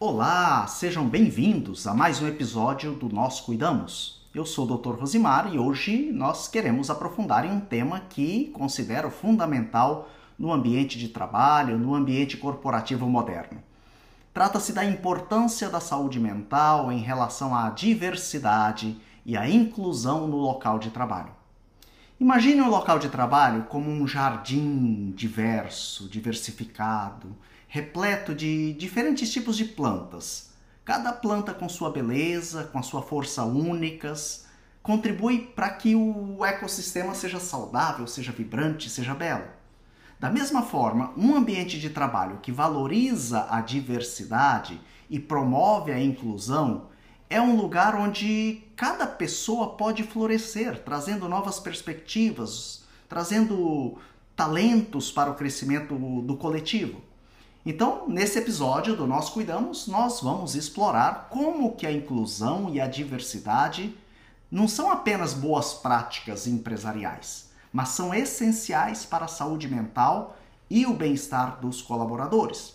Olá, sejam bem-vindos a mais um episódio do Nós Cuidamos. Eu sou o Dr. Rosimar e hoje nós queremos aprofundar em um tema que considero fundamental no ambiente de trabalho, no ambiente corporativo moderno. Trata-se da importância da saúde mental em relação à diversidade e à inclusão no local de trabalho. Imagine um local de trabalho como um jardim diverso, diversificado, repleto de diferentes tipos de plantas. Cada planta com sua beleza, com a sua força únicas, contribui para que o ecossistema seja saudável, seja vibrante, seja belo. Da mesma forma, um ambiente de trabalho que valoriza a diversidade e promove a inclusão é um lugar onde cada pessoa pode florescer, trazendo novas perspectivas, trazendo talentos para o crescimento do coletivo. Então, nesse episódio do Nós Cuidamos, nós vamos explorar como que a inclusão e a diversidade não são apenas boas práticas empresariais, mas são essenciais para a saúde mental e o bem-estar dos colaboradores.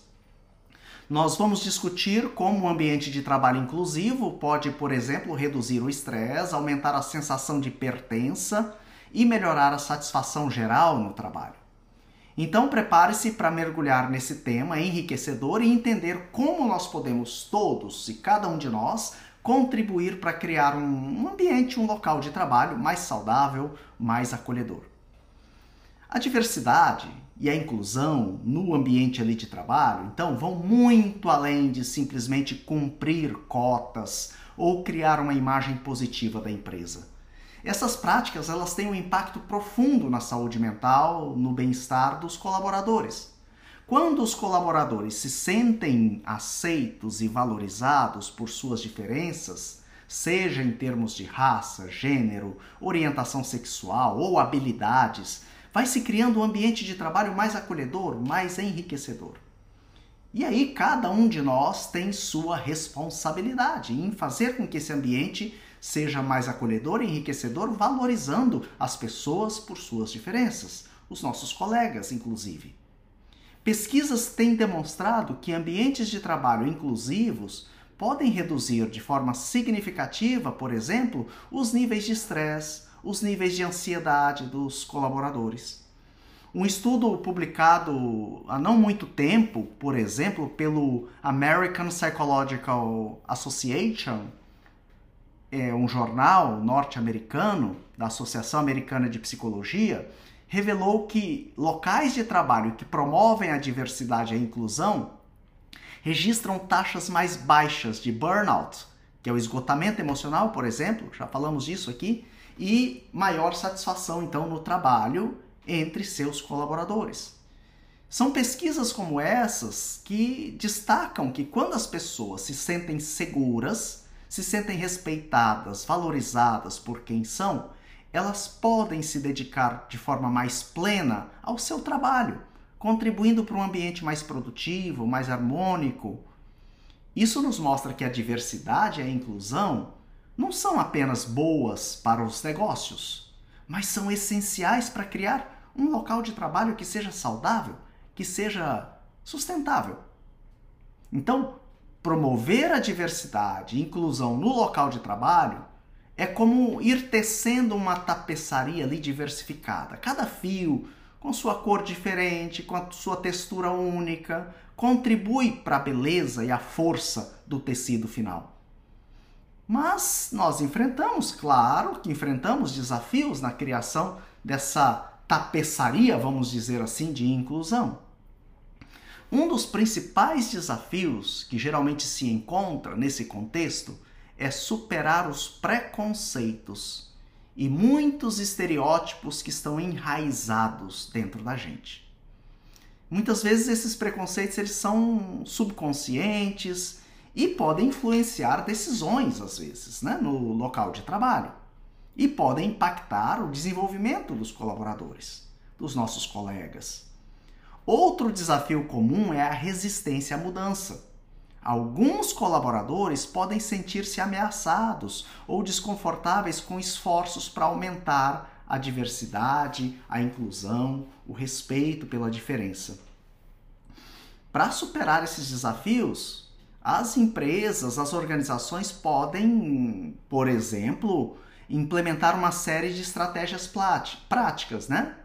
Nós vamos discutir como o ambiente de trabalho inclusivo pode, por exemplo, reduzir o estresse, aumentar a sensação de pertença e melhorar a satisfação geral no trabalho. Então, prepare-se para mergulhar nesse tema enriquecedor e entender como nós podemos todos e cada um de nós contribuir para criar um ambiente, um local de trabalho mais saudável, mais acolhedor. A diversidade e a inclusão no ambiente ali de trabalho, então, vão muito além de simplesmente cumprir cotas ou criar uma imagem positiva da empresa. Essas práticas elas têm um impacto profundo na saúde mental, no bem-estar dos colaboradores. Quando os colaboradores se sentem aceitos e valorizados por suas diferenças, seja em termos de raça, gênero, orientação sexual ou habilidades, vai se criando um ambiente de trabalho mais acolhedor, mais enriquecedor. E aí cada um de nós tem sua responsabilidade em fazer com que esse ambiente seja mais acolhedor e enriquecedor, valorizando as pessoas por suas diferenças, os nossos colegas, inclusive. Pesquisas têm demonstrado que ambientes de trabalho inclusivos podem reduzir de forma significativa, por exemplo, os níveis de estresse, os níveis de ansiedade dos colaboradores. Um estudo publicado há não muito tempo, por exemplo, pelo American Psychological Association, é um jornal norte-americano da Associação Americana de Psicologia, revelou que locais de trabalho que promovem a diversidade e a inclusão registram taxas mais baixas de burnout, que é o esgotamento emocional, por exemplo, já falamos disso aqui, e maior satisfação então no trabalho entre seus colaboradores. São pesquisas como essas que destacam que quando as pessoas se sentem seguras, se sentem respeitadas, valorizadas por quem são, elas podem se dedicar de forma mais plena ao seu trabalho, contribuindo para um ambiente mais produtivo, mais harmônico. Isso nos mostra que a diversidade e a inclusão não são apenas boas para os negócios, mas são essenciais para criar um local de trabalho que seja saudável, que seja sustentável. Então, promover a diversidade e inclusão no local de trabalho é como ir tecendo uma tapeçaria ali diversificada. Cada fio com sua cor diferente, com a sua textura única, contribui para a beleza e a força do tecido final. Mas nós enfrentamos, claro que enfrentamos desafios na criação dessa tapeçaria, vamos dizer assim, de inclusão. Um dos principais desafios que geralmente se encontra nesse contexto é superar os preconceitos e muitos estereótipos que estão enraizados dentro da gente. Muitas vezes esses preconceitos eles são subconscientes e podem influenciar decisões às vezes, né, no local de trabalho e podem impactar o desenvolvimento dos colaboradores, dos nossos colegas. Outro desafio comum é a resistência à mudança. Alguns colaboradores podem sentir-se ameaçados ou desconfortáveis com esforços para aumentar a diversidade, a inclusão, o respeito pela diferença. Para superar esses desafios, as empresas, as organizações podem, por exemplo, implementar uma série de estratégias práticas, né?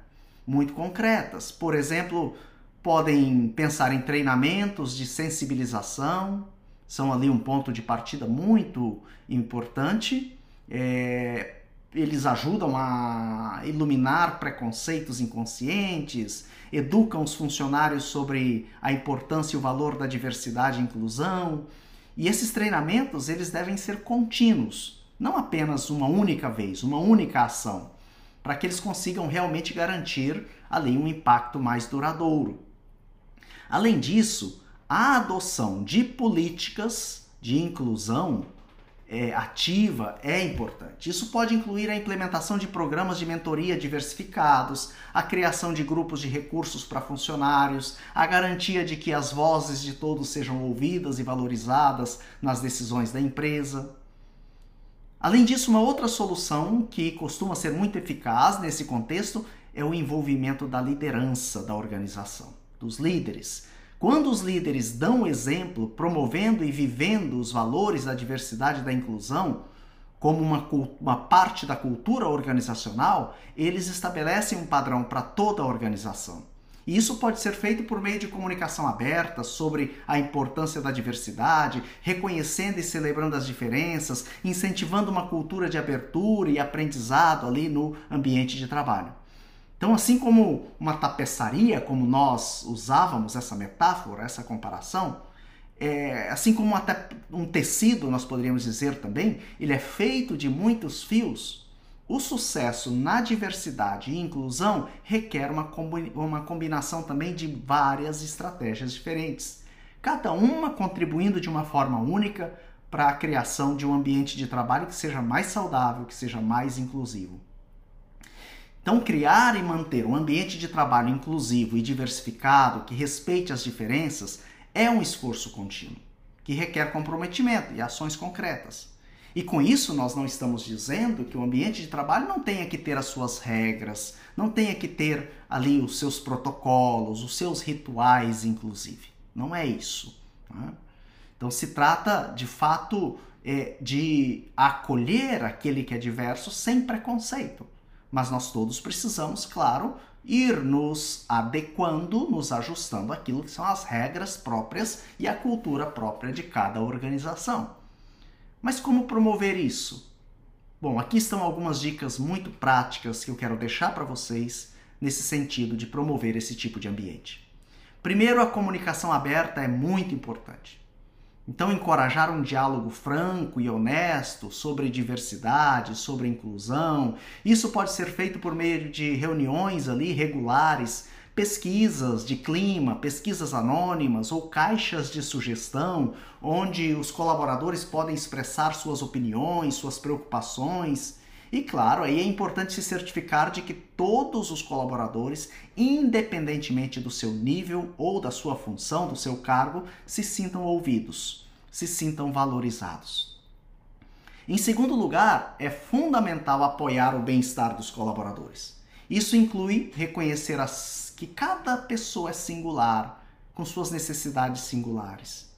Muito concretas. Por exemplo, podem pensar em treinamentos de sensibilização, são ali um ponto de partida muito importante. É, eles ajudam a iluminar preconceitos inconscientes, educam os funcionários sobre a importância e o valor da diversidade e inclusão. E esses treinamentos eles devem ser contínuos, não apenas uma única vez, uma única ação, para que eles consigam realmente garantir ali um impacto mais duradouro. Além disso, a adoção de políticas de inclusão é, ativa é importante. Isso pode incluir a implementação de programas de mentoria diversificados, a criação de grupos de recursos para funcionários, a garantia de que as vozes de todos sejam ouvidas e valorizadas nas decisões da empresa. Além disso, uma outra solução que costuma ser muito eficaz nesse contexto é o envolvimento da liderança da organização, dos líderes quando os líderes dão exemplo, promovendo e vivendo os valores da diversidade e da inclusão como uma, uma parte da cultura organizacional, eles estabelecem um padrão para toda a organização. E isso pode ser feito por meio de comunicação aberta sobre a importância da diversidade, reconhecendo e celebrando as diferenças, incentivando uma cultura de abertura e aprendizado ali no ambiente de trabalho. Então, assim como uma tapeçaria, como nós usávamos essa metáfora, essa comparação, é, assim como até um tecido, nós poderíamos dizer também, ele é feito de muitos fios. O sucesso na diversidade e inclusão requer uma, uma combinação também de várias estratégias diferentes, cada uma contribuindo de uma forma única para a criação de um ambiente de trabalho que seja mais saudável, que seja mais inclusivo. Então, criar e manter um ambiente de trabalho inclusivo e diversificado que respeite as diferenças é um esforço contínuo, que requer comprometimento e ações concretas. E com isso, nós não estamos dizendo que o ambiente de trabalho não tenha que ter as suas regras, não tenha que ter ali os seus protocolos, os seus rituais, inclusive. Não é isso. Né? Então, se trata de fato é, de acolher aquele que é diverso sem preconceito mas nós todos precisamos, claro, ir nos adequando, nos ajustando àquilo que são as regras próprias e a cultura própria de cada organização. Mas como promover isso? Bom, aqui estão algumas dicas muito práticas que eu quero deixar para vocês nesse sentido de promover esse tipo de ambiente. Primeiro, a comunicação aberta é muito importante. Então, encorajar um diálogo franco e honesto sobre diversidade, sobre inclusão, isso pode ser feito por meio de reuniões ali regulares, pesquisas de clima, pesquisas anônimas ou caixas de sugestão, onde os colaboradores podem expressar suas opiniões, suas preocupações. E claro, aí é importante se certificar de que todos os colaboradores, independentemente do seu nível ou da sua função, do seu cargo, se sintam ouvidos, se sintam valorizados. Em segundo lugar, é fundamental apoiar o bem-estar dos colaboradores. Isso inclui reconhecer as, que cada pessoa é singular, com suas necessidades singulares.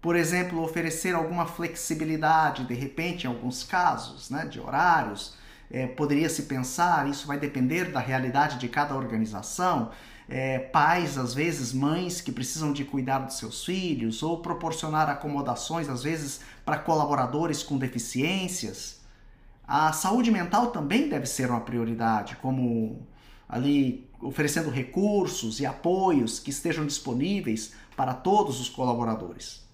Por exemplo, oferecer alguma flexibilidade, de repente, em alguns casos, né, de horários. É, poderia se pensar, isso vai depender da realidade de cada organização. É, pais, às vezes, mães que precisam de cuidar dos seus filhos, ou proporcionar acomodações, às vezes, para colaboradores com deficiências. A saúde mental também deve ser uma prioridade, como ali oferecendo recursos e apoios que estejam disponíveis para todos os colaboradores.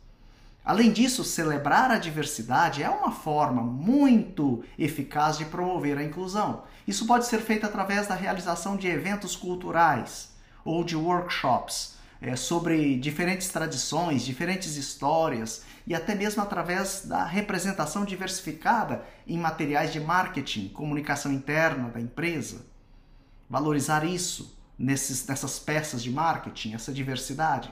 Além disso, celebrar a diversidade é uma forma muito eficaz de promover a inclusão. Isso pode ser feito através da realização de eventos culturais ou de workshops é, sobre diferentes tradições, diferentes histórias e até mesmo através da representação diversificada em materiais de marketing, comunicação interna da empresa. Valorizar isso nesses, nessas peças de marketing, essa diversidade.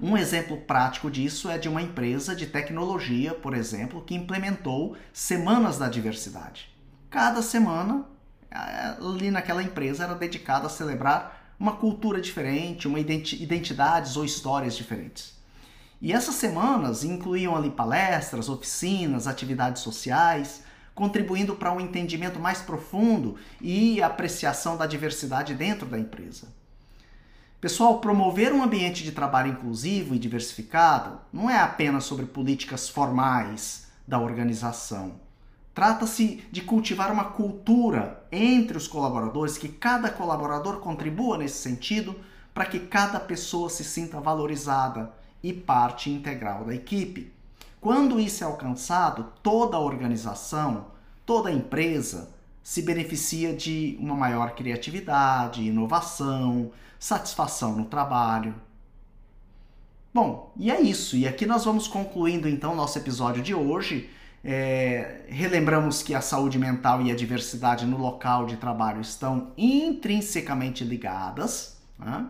Um exemplo prático disso é de uma empresa de tecnologia, por exemplo, que implementou semanas da diversidade. Cada semana, ali naquela empresa, era dedicada a celebrar uma cultura diferente, uma identidades ou histórias diferentes. E essas semanas incluíam ali palestras, oficinas, atividades sociais, contribuindo para um entendimento mais profundo e apreciação da diversidade dentro da empresa. Pessoal, promover um ambiente de trabalho inclusivo e diversificado não é apenas sobre políticas formais da organização. Trata-se de cultivar uma cultura entre os colaboradores, que cada colaborador contribua nesse sentido, para que cada pessoa se sinta valorizada e parte integral da equipe. Quando isso é alcançado, toda a organização, toda a empresa se beneficia de uma maior criatividade, inovação, satisfação no trabalho. Bom, e é isso. E aqui nós vamos concluindo então nosso episódio de hoje. É, relembramos que a saúde mental e a diversidade no local de trabalho estão intrinsecamente ligadas. Né?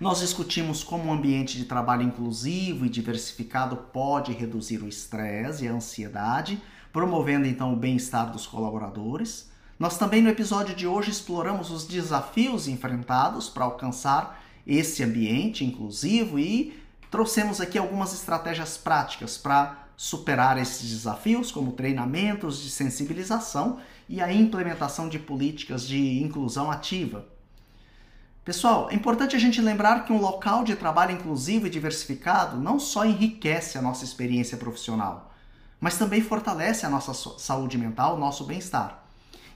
Nós discutimos como um ambiente de trabalho inclusivo e diversificado pode reduzir o estresse e a ansiedade, promovendo então o bem-estar dos colaboradores. Nós também no episódio de hoje exploramos os desafios enfrentados para alcançar esse ambiente inclusivo e trouxemos aqui algumas estratégias práticas para superar esses desafios, como treinamentos de sensibilização e a implementação de políticas de inclusão ativa. Pessoal, é importante a gente lembrar que um local de trabalho inclusivo e diversificado não só enriquece a nossa experiência profissional, mas também fortalece a nossa saúde mental, nosso bem-estar.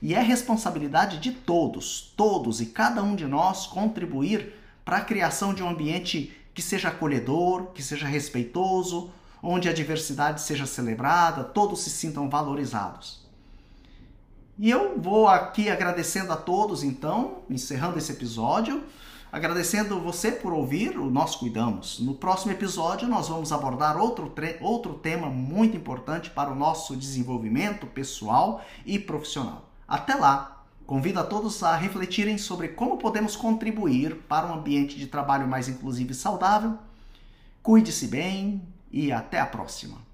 E é responsabilidade de todos, todos e cada um de nós contribuir para a criação de um ambiente que seja acolhedor, que seja respeitoso, onde a diversidade seja celebrada, todos se sintam valorizados. E eu vou aqui agradecendo a todos, então, encerrando esse episódio, agradecendo você por ouvir o Nós Cuidamos. No próximo episódio, nós vamos abordar outro, outro tema muito importante para o nosso desenvolvimento pessoal e profissional. Até lá! Convido a todos a refletirem sobre como podemos contribuir para um ambiente de trabalho mais inclusivo e saudável. Cuide-se bem e até a próxima!